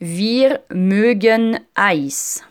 Wir mögen Eis.